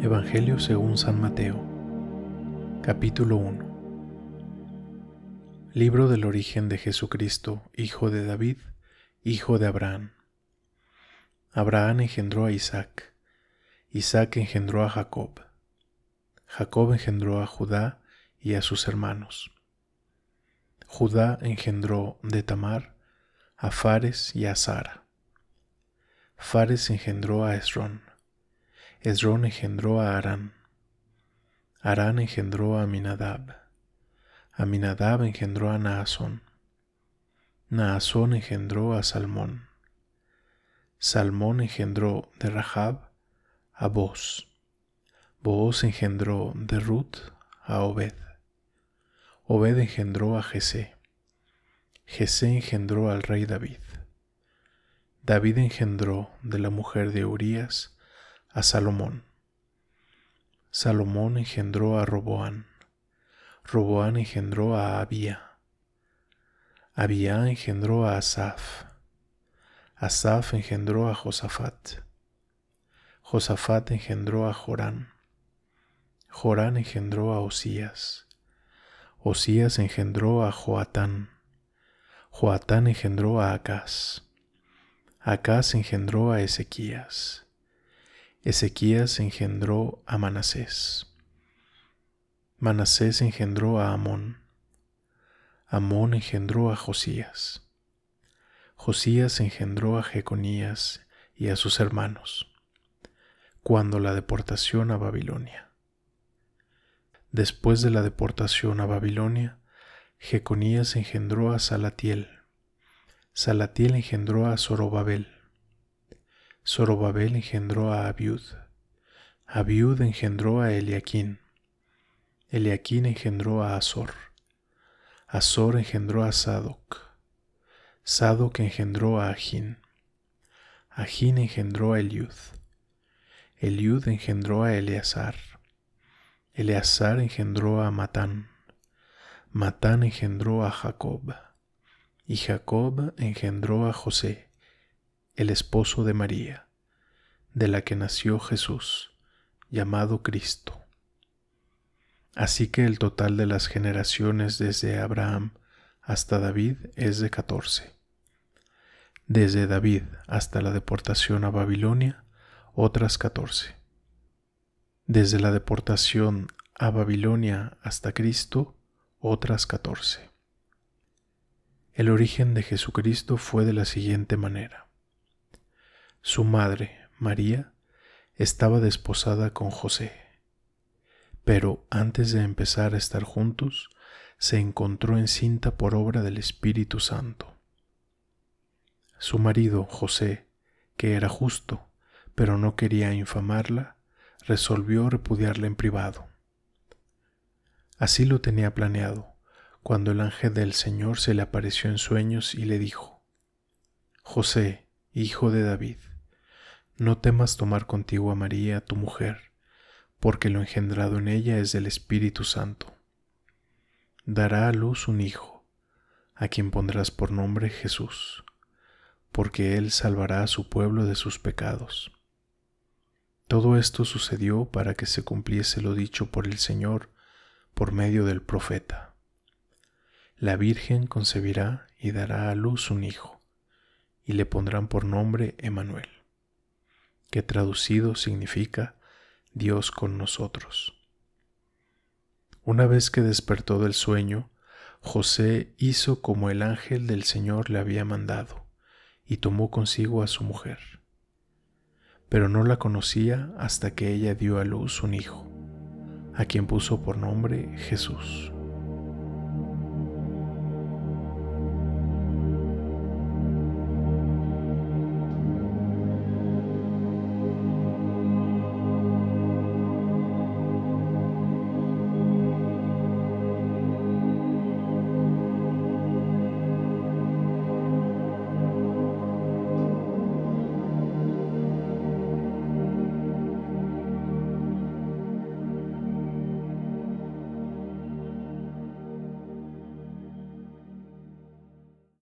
Evangelio según San Mateo, capítulo 1. Libro del origen de Jesucristo, hijo de David, hijo de Abraham. Abraham engendró a Isaac, Isaac engendró a Jacob, Jacob engendró a Judá y a sus hermanos. Judá engendró de Tamar a Fares y a Sara. Fares engendró a Esrón Esrón engendró a Arán. Arán engendró a Aminadab. Aminadab engendró a Naasón. Naasón engendró a Salmón. Salmón engendró de Rahab a Boz. Boaz engendró de Ruth a Obed. Obed engendró a Jesé. Jesé engendró al rey David. David engendró de la mujer de Urías a Salomón. Salomón engendró a Roboán. Roboán engendró a Abía. Abía engendró a Asaf. Asaf engendró a Josafat. Josafat engendró a Jorán. Jorán engendró a Osías. Osías engendró a Joatán. Joatán engendró a Acaz. Acaz engendró a Ezequías. Ezequías engendró a Manasés. Manasés engendró a Amón. Amón engendró a Josías. Josías engendró a Jeconías y a sus hermanos, cuando la deportación a Babilonia. Después de la deportación a Babilonia, Jeconías engendró a Salatiel. Salatiel engendró a Zorobabel. Zorobabel engendró a Abiud. Abiud engendró a Eliaquín. Eliaquín engendró a Azor. Azor engendró a Sadoc. Sadoc engendró a Ajín. Ajín engendró a Eliud. Eliud engendró a Eleazar. Eleazar engendró a Matán. Matán engendró a Jacob. Y Jacob engendró a José el esposo de María, de la que nació Jesús, llamado Cristo. Así que el total de las generaciones desde Abraham hasta David es de catorce. Desde David hasta la deportación a Babilonia, otras catorce. Desde la deportación a Babilonia hasta Cristo, otras catorce. El origen de Jesucristo fue de la siguiente manera. Su madre, María, estaba desposada con José, pero antes de empezar a estar juntos, se encontró encinta por obra del Espíritu Santo. Su marido, José, que era justo, pero no quería infamarla, resolvió repudiarla en privado. Así lo tenía planeado, cuando el ángel del Señor se le apareció en sueños y le dijo, José, hijo de David, no temas tomar contigo a María, tu mujer, porque lo engendrado en ella es del Espíritu Santo. Dará a luz un hijo, a quien pondrás por nombre Jesús, porque él salvará a su pueblo de sus pecados. Todo esto sucedió para que se cumpliese lo dicho por el Señor por medio del profeta. La Virgen concebirá y dará a luz un hijo y le pondrán por nombre Emanuel, que traducido significa Dios con nosotros. Una vez que despertó del sueño, José hizo como el ángel del Señor le había mandado, y tomó consigo a su mujer. Pero no la conocía hasta que ella dio a luz un hijo, a quien puso por nombre Jesús.